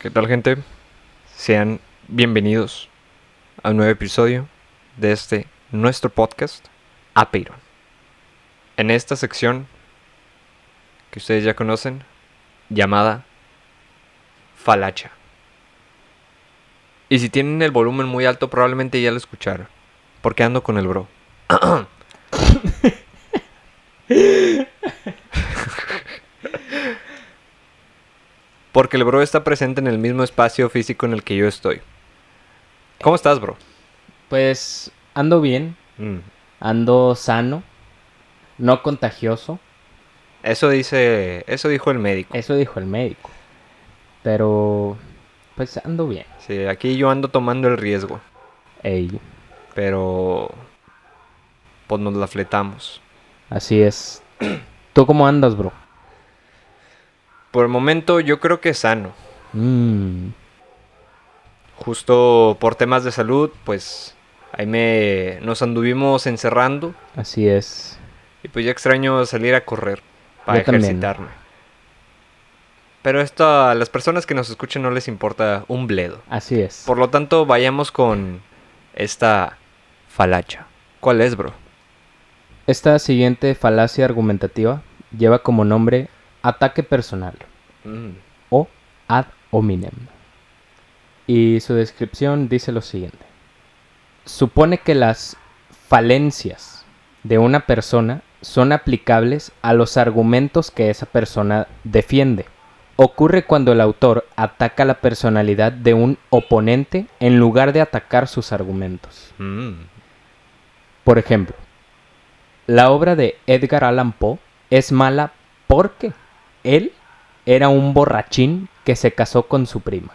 ¿Qué tal gente? Sean bienvenidos a un nuevo episodio de este nuestro podcast Apeiron. En esta sección que ustedes ya conocen, llamada Falacha. Y si tienen el volumen muy alto, probablemente ya lo escucharon. Porque ando con el bro. Porque el bro está presente en el mismo espacio físico en el que yo estoy. ¿Cómo estás, bro? Pues ando bien, Mm. ando sano, no contagioso, Eso dice, eso dijo el médico. eso dijo el médico. Pero pues ando bien. Sí, aquí yo ando tomando el riesgo, Ey, pero pues nos la fletamos. así es. ¿Tú cómo andas, bro? Por el momento yo creo que sano. Mm, Justo por temas de salud, pues ahí me nos anduvimos encerrando así es. y pues ya extraño salir a correr para Yo también. ejercitarme. Pero esto a las personas que nos escuchen no les importa un bledo. Así es. Por lo tanto, vayamos con esta falacha. ¿Cuál es, bro? Esta siguiente falacia argumentativa lleva como nombre ataque personal Mm, o ad hominem. Y su descripción dice lo siguiente. Supone que las falencias de una persona son aplicables a los argumentos que esa persona defiende. Ocurre cuando el autor ataca la personalidad de un oponente en lugar de atacar sus argumentos. mm. Por ejemplo, la obra de Edgar Allan Poe es mala porque él era un borrachín que se casó con su prima.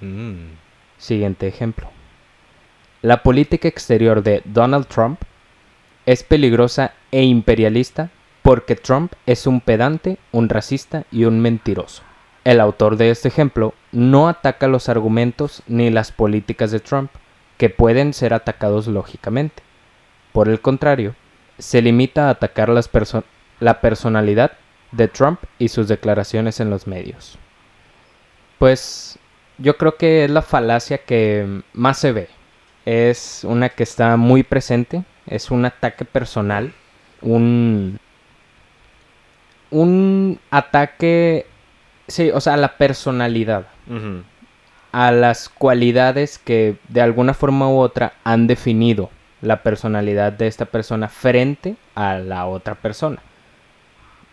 Mm. Siguiente ejemplo. La política exterior de Donald Trump es peligrosa e imperialista porque Trump es un pedante, un racista y un mentiroso. El autor de este ejemplo no ataca los argumentos ni las políticas de Trump, que pueden ser atacados lógicamente. Por el contrario, se limita a atacar las perso- la personalidad de Trump y sus declaraciones en los medios. Pues yo creo que es la falacia que más se ve. Es una que está muy presente. Es un ataque personal. Un. Un ataque. Sí, o sea, a la personalidad. A las cualidades que de alguna forma u otra han definido la personalidad de esta persona frente a la otra persona.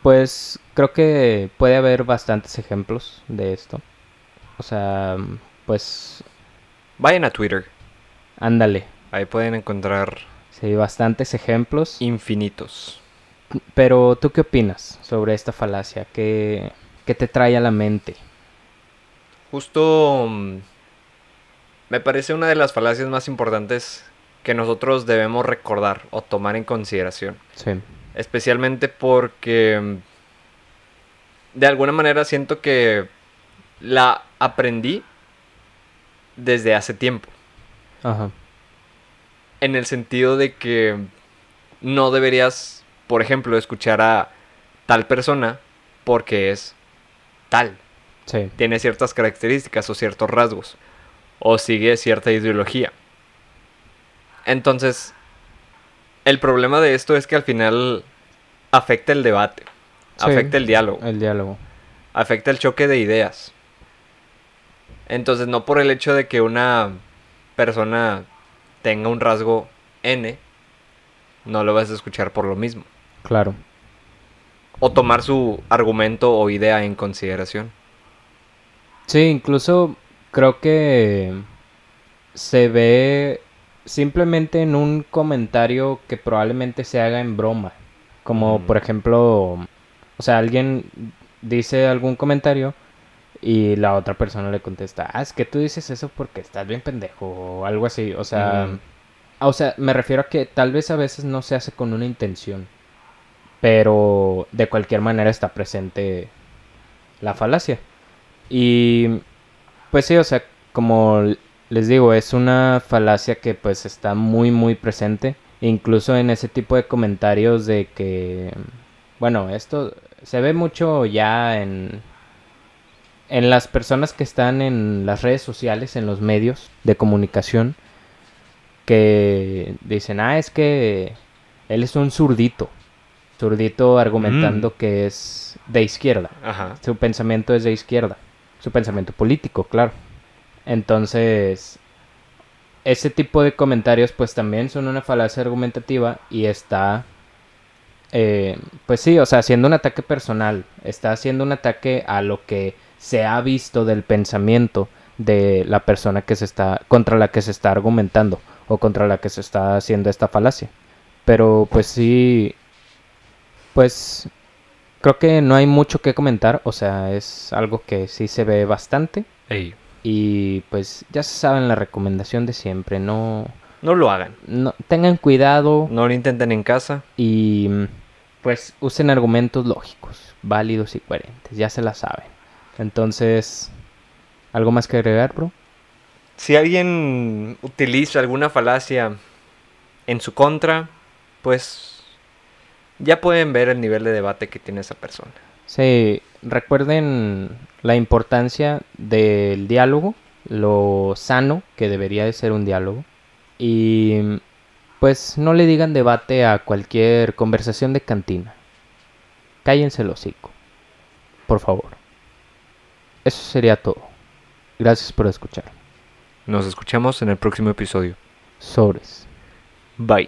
Pues creo que puede haber bastantes ejemplos de esto. O sea, pues Vayan a Twitter. ándale. Ahí pueden encontrar Sí, bastantes ejemplos. infinitos. Pero ¿tú qué opinas sobre esta falacia? ¿Qué, qué te trae a la mente? Justo mm, me parece una de las falacias más importantes que nosotros debemos recordar o tomar en consideración. Sí, Especialmente porque mm, de alguna manera siento que la aprendí desde hace tiempo. ajá, En el sentido de que no deberías, por ejemplo, escuchar a tal persona porque es tal. sí, Tiene ciertas características o ciertos rasgos. O sigue cierta ideología. Entonces, el problema de esto es que al final afecta el debate. Sí. Afecta el diálogo. el diálogo. afecta el choque de ideas. Entonces, no por el hecho de que una persona tenga un rasgo N, no lo vas a escuchar por lo mismo. Claro, O tomar su argumento o idea en consideración. Sí, incluso creo que se ve simplemente en un comentario que probablemente se haga en broma. Como Mm. por ejemplo, o sea, alguien dice algún comentario y la otra persona le contesta, ah, es que tú dices eso porque estás bien pendejo o algo así. O sea, Mm. o sea, me refiero a que tal vez a veces no se hace con una intención, pero de cualquier manera está presente la falacia. Y pues sí, o sea, como les digo, es una falacia que pues está muy muy presente, incluso en ese tipo de comentarios de que bueno, esto se ve mucho ya en en las personas que están en las redes sociales, en los medios de comunicación, que dicen, ah, es que él es un zurdito. Zurdito argumentando que es de izquierda. Ajá. Su pensamiento es de izquierda. Su pensamiento político, claro. Entonces, ese tipo de comentarios pues también son una falacia argumentativa y está, eh, pues sí, o sea, haciendo un ataque personal. Está haciendo un ataque a lo que se ha visto del pensamiento de la persona que se está, contra la que se está argumentando o contra la que se está haciendo esta falacia. Pero pues sí, pues creo que no hay mucho que comentar, o sea, es algo que sí se ve bastante. Y pues ya se saben la recomendación de siempre, no, no lo hagan. no tengan cuidado No lo intenten en casa. y pues usen argumentos lógicos, válidos y coherentes, ya se la saben. Entonces, ¿algo más que agregar, bro? Si alguien utiliza alguna falacia en su contra, pues ya pueden ver el nivel de debate que tiene esa persona. Sí, recuerden la importancia del diálogo, lo sano que debería de ser un diálogo. Y pues no le digan debate a cualquier conversación de cantina. Cállense el hocico, por favor. Eso sería todo. Gracias por escuchar. Nos escuchamos en el próximo episodio. Sobres. Bye.